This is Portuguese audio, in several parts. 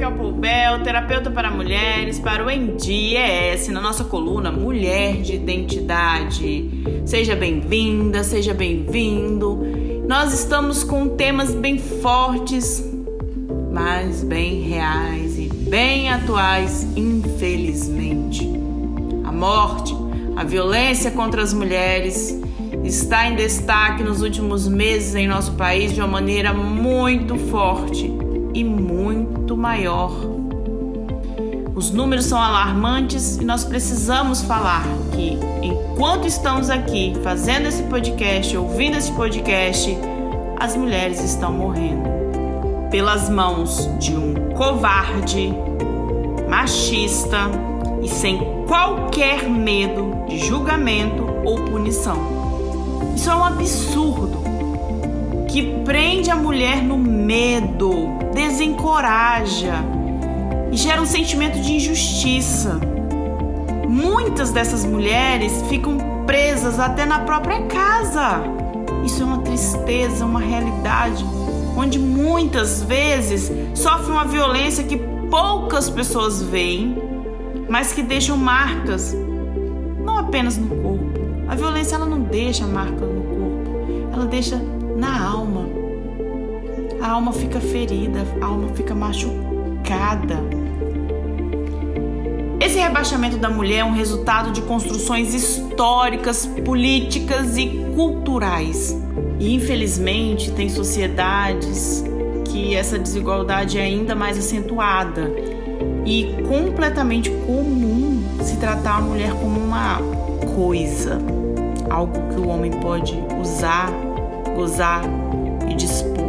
Raquel Poubel, terapeuta para mulheres, para o ENDIES, na nossa coluna Mulher de Identidade. Seja bem-vinda, seja bem-vindo. Nós estamos com temas bem fortes, mas bem reais e bem atuais, infelizmente. A morte, a violência contra as mulheres está em destaque nos últimos meses em nosso país de uma maneira muito forte e muito maior. Os números são alarmantes e nós precisamos falar que enquanto estamos aqui fazendo esse podcast, ouvindo esse podcast, as mulheres estão morrendo pelas mãos de um covarde, machista e sem qualquer medo de julgamento ou punição. Isso é um absurdo que prende a mulher no medo, desencoraja e gera um sentimento de injustiça. Muitas dessas mulheres ficam presas até na própria casa. Isso é uma tristeza, uma realidade onde muitas vezes sofrem uma violência que poucas pessoas veem, mas que deixam marcas não apenas no corpo. A violência ela não deixa marca no corpo, ela deixa na alma. A alma fica ferida, a alma fica machucada. Esse rebaixamento da mulher é um resultado de construções históricas, políticas e culturais. E infelizmente tem sociedades que essa desigualdade é ainda mais acentuada e completamente comum se tratar a mulher como uma coisa, algo que o homem pode usar gozar e dispor.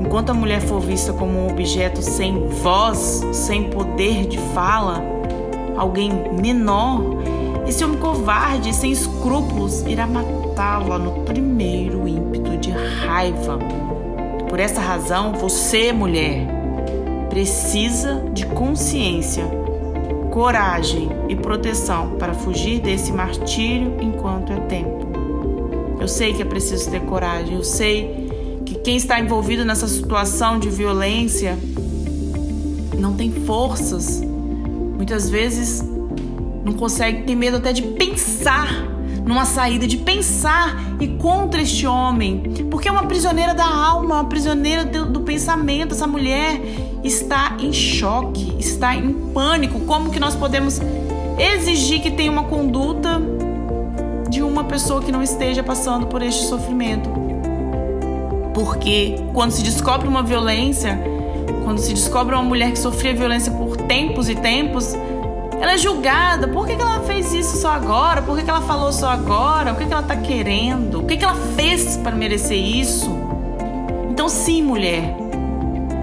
Enquanto a mulher for vista como um objeto sem voz, sem poder de fala, alguém menor, esse homem covarde, sem escrúpulos, irá matá-la no primeiro ímpeto de raiva. Por essa razão, você, mulher, precisa de consciência, coragem e proteção para fugir desse martírio enquanto é tempo. Eu sei que é preciso ter coragem. Eu sei que quem está envolvido nessa situação de violência não tem forças. Muitas vezes não consegue, tem medo até de pensar numa saída, de pensar e contra este homem, porque é uma prisioneira da alma, uma prisioneira do, do pensamento. Essa mulher está em choque, está em pânico. Como que nós podemos exigir que tenha uma conduta de uma pessoa que não esteja passando por este sofrimento. Porque quando se descobre uma violência, quando se descobre uma mulher que sofria violência por tempos e tempos, ela é julgada. Por que, ela fez isso só agora? Por que, ela falou só agora? O que, ela está querendo? O que, que ela fez para merecer isso? Então, sim, mulher,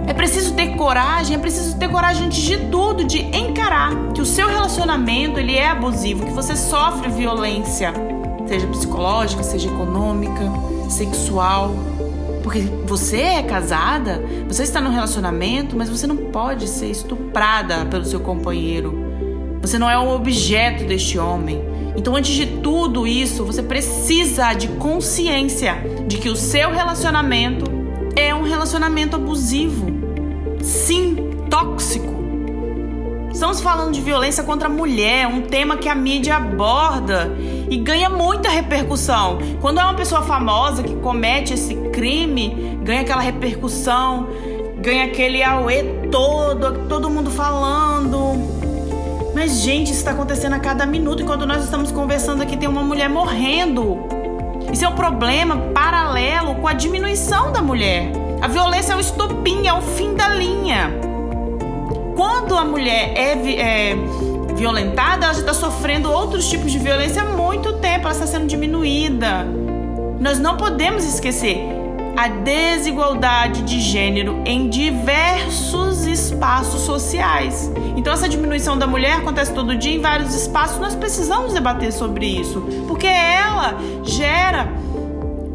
é preciso ter coragem, é preciso ter coragem antes de tudo, de encarar que o seu relacionamento ele é abusivo, que você sofre violência seja psicológica, seja econômica, sexual. Porque você é casada, você está num relacionamento, mas você não pode ser estuprada pelo seu companheiro. Você não é um objeto deste homem. Então, antes de tudo isso, você precisa de consciência de que o seu relacionamento é um relacionamento abusivo. Sim, tóxico. Estamos falando de violência contra a mulher, um tema que a mídia aborda e ganha muita repercussão. Quando é uma pessoa famosa que comete esse crime, ganha aquela repercussão, ganha aquele auê todo, todo mundo falando. Mas, gente, isso está acontecendo a cada minuto. Enquanto nós estamos conversando aqui, tem uma mulher morrendo. Isso é um problema paralelo com a diminuição da mulher. A violência é o estopim, é o fim da linha quando a mulher é, é violentada, ela já está sofrendo outros tipos de violência há muito tempo, ela está sendo diminuída. Nós não podemos esquecer a desigualdade de gênero em diversos espaços sociais. Então, essa diminuição da mulher acontece todo dia em vários espaços. Nós precisamos debater sobre isso, porque ela gera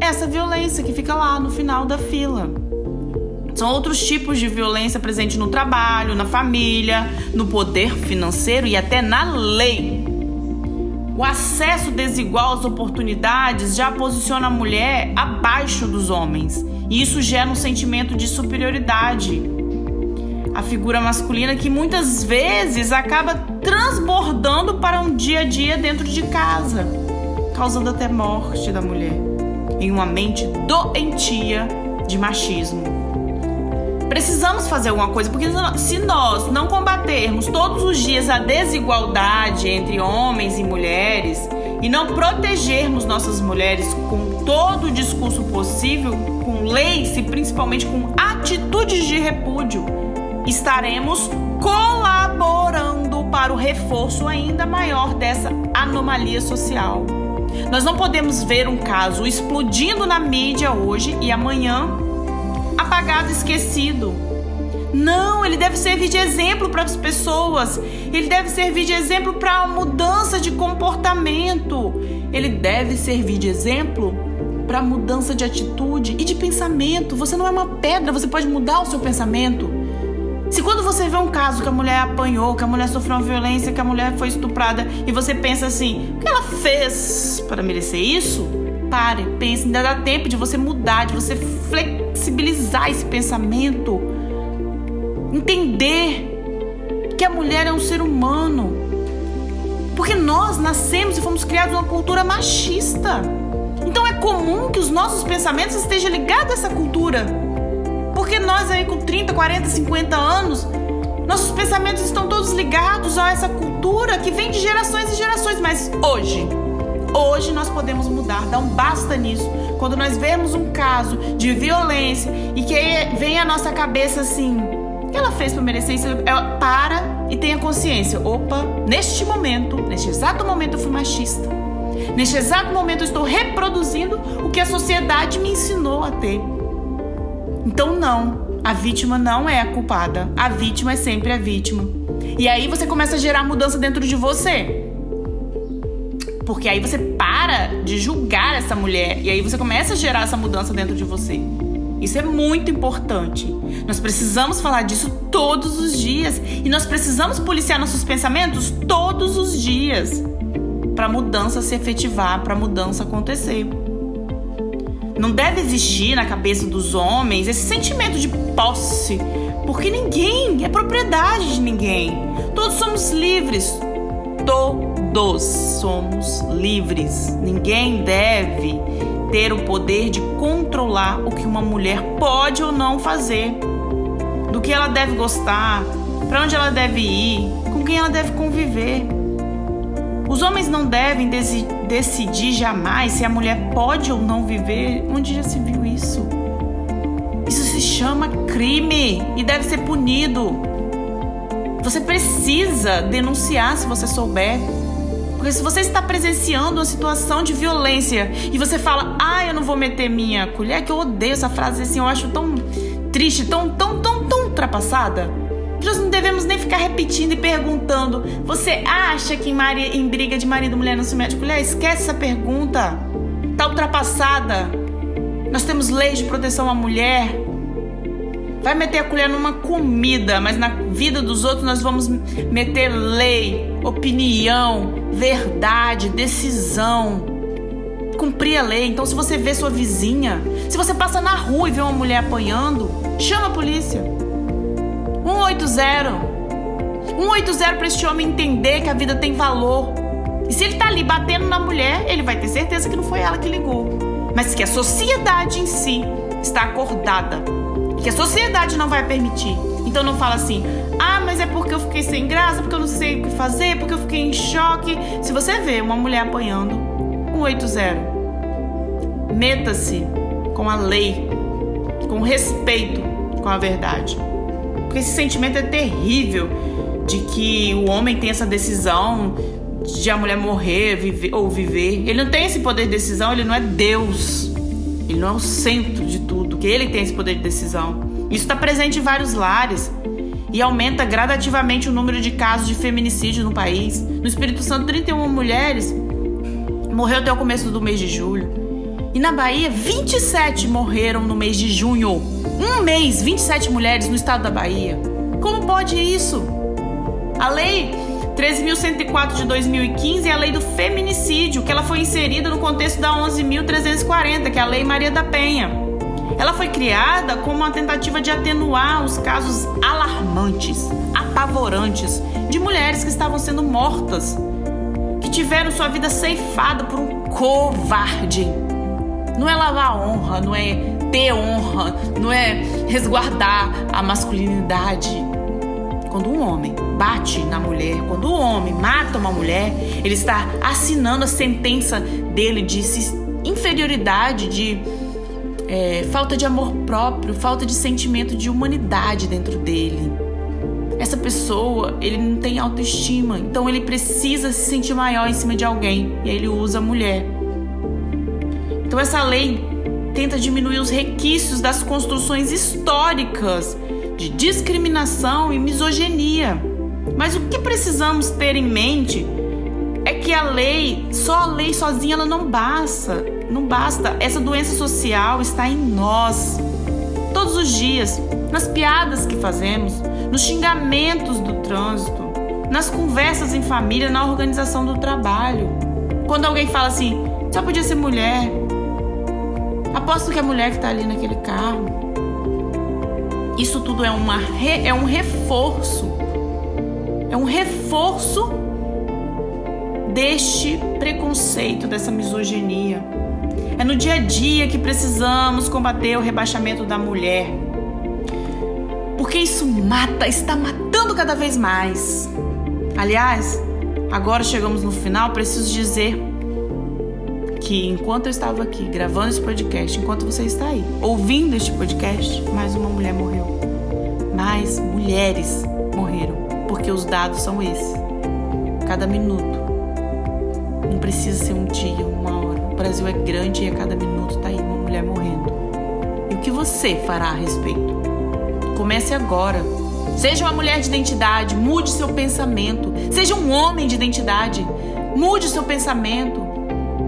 essa violência que fica lá no final da fila. São outros tipos de violência presente no trabalho, na família, no poder financeiro e até na lei. O acesso desigual às oportunidades já posiciona a mulher abaixo dos homens, e isso gera um sentimento de superioridade. a figura masculina que muitas vezes acaba transbordando para um dia a dia dentro de casa, causando até morte da mulher em uma mente doentia de machismo. Precisamos fazer alguma coisa, porque se nós não combatermos todos os dias a desigualdade entre homens e mulheres e não protegermos nossas mulheres com todo o discurso possível, com leis e principalmente com atitudes de repúdio, estaremos colaborando para o reforço ainda maior dessa anomalia social. Nós não podemos ver um caso explodindo na mídia hoje e amanhã apagado, esquecido. Não, ele deve servir de exemplo para as pessoas. Ele deve servir de exemplo para a mudança de comportamento. Ele deve servir de exemplo para mudança de atitude e de pensamento. Você não é uma pedra, você pode mudar o seu pensamento. Se quando você vê um caso que a mulher apanhou, que a mulher sofreu uma violência, que a mulher foi estuprada e você pensa assim, o que ela fez para merecer isso? Pare, pense, ainda dá tempo de você mudar, de você flexibilizar esse pensamento. Entender que a mulher é um ser humano. Porque nós nascemos e fomos criados numa cultura machista. Então é comum que os nossos pensamentos estejam ligados a essa cultura. Porque nós aí com 30, 40, 50 anos, nossos pensamentos estão todos ligados a essa cultura que vem de gerações e gerações. Mas hoje, hoje nós podemos mudar, dá um basta nisso. Quando nós vemos um caso de violência e que vem à nossa cabeça assim, o que ela fez para merecer isso? Ela para e tenha consciência. Opa, neste momento, neste exato momento eu fui machista. Neste exato momento eu estou reproduzindo o que a sociedade me ensinou a ter. Então, não. A vítima não é a culpada. A vítima é sempre a vítima. E aí você começa a gerar mudança dentro de você. Porque aí você para de julgar essa mulher. E aí você começa a gerar essa mudança dentro de você. Isso é muito importante. Nós precisamos falar disso todos os dias. E nós precisamos policiar nossos pensamentos todos os dias. Para a mudança se efetivar, para a mudança acontecer. Não deve existir na cabeça dos homens esse sentimento de posse, porque ninguém é propriedade de ninguém. Todos somos livres. Todos somos livres. Ninguém deve ter o poder de controlar o que uma mulher pode ou não fazer, do que ela deve gostar, para onde ela deve ir, com quem ela deve conviver. Os homens não devem decidir jamais se a mulher pode ou não viver. Onde já se viu isso? Isso se chama crime e deve ser punido. Você precisa denunciar se você souber. Porque se você está presenciando uma situação de violência e você fala, ah, eu não vou meter minha colher, que eu odeio essa frase assim, eu acho tão triste, tão, tão, tão, tão ultrapassada nós não devemos nem ficar repetindo e perguntando: você acha que em, em briga de marido e mulher não se mete colher? Esquece essa pergunta. Tá ultrapassada. Nós temos leis de proteção à mulher. Vai meter a colher numa comida, mas na vida dos outros nós vamos meter lei, opinião, verdade, decisão. Cumprir a lei. Então, se você vê sua vizinha, se você passa na rua e vê uma mulher apanhando, chama a polícia. 180. 180 para este homem entender que a vida tem valor. E se ele tá ali batendo na mulher, ele vai ter certeza que não foi ela que ligou, mas que a sociedade em si está acordada, que a sociedade não vai permitir. Então não fala assim: "Ah, mas é porque eu fiquei sem graça, porque eu não sei o que fazer, porque eu fiquei em choque". Se você vê uma mulher apanhando, 180. Meta-se com a lei, com respeito com a verdade. Porque esse sentimento é terrível de que o homem tem essa decisão de a mulher morrer viver, ou viver. Ele não tem esse poder de decisão, ele não é Deus. Ele não é o centro de tudo, que ele tem esse poder de decisão. Isso está presente em vários lares e aumenta gradativamente o número de casos de feminicídio no país. No Espírito Santo, 31 mulheres morreram até o começo do mês de julho. E na Bahia, 27 morreram no mês de junho. Um mês, 27 mulheres no estado da Bahia. Como pode isso? A lei 13.104 de 2015 é a lei do feminicídio, que ela foi inserida no contexto da 11.340, que é a lei Maria da Penha. Ela foi criada como uma tentativa de atenuar os casos alarmantes, apavorantes de mulheres que estavam sendo mortas, que tiveram sua vida ceifada por um covarde. Não é lavar honra, não é ter honra, não é resguardar a masculinidade. Quando um homem bate na mulher, quando um homem mata uma mulher, ele está assinando a sentença dele de inferioridade, de é, falta de amor próprio, falta de sentimento de humanidade dentro dele. Essa pessoa, ele não tem autoestima, então ele precisa se sentir maior em cima de alguém e aí ele usa a mulher. Então essa lei tenta diminuir os requisitos das construções históricas de discriminação e misoginia. Mas o que precisamos ter em mente é que a lei, só a lei sozinha ela não basta. Não basta. Essa doença social está em nós. Todos os dias, nas piadas que fazemos, nos xingamentos do trânsito, nas conversas em família, na organização do trabalho. Quando alguém fala assim, só podia ser mulher. Aposto que é a mulher que está ali naquele carro. Isso tudo é, uma é um reforço. É um reforço deste preconceito, dessa misoginia. É no dia a dia que precisamos combater o rebaixamento da mulher. Porque isso mata, está matando cada vez mais. Aliás, agora chegamos no final, preciso dizer que enquanto eu estava aqui gravando esse podcast, enquanto você está aí ouvindo este podcast, mais uma mulher morreu. Mais mulheres morreram, porque os dados são esses. Cada minuto não precisa ser um dia, uma hora. O Brasil é grande e a cada minuto tá aí uma mulher morrendo. E o que você fará a respeito? Comece agora. Seja uma mulher de identidade, mude seu pensamento. Seja um homem de identidade, mude seu pensamento.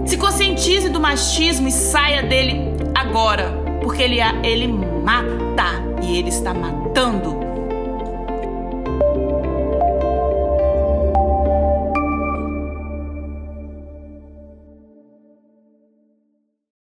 Se conscientize do machismo e saia dele agora, porque ele, ele mata e ele está matando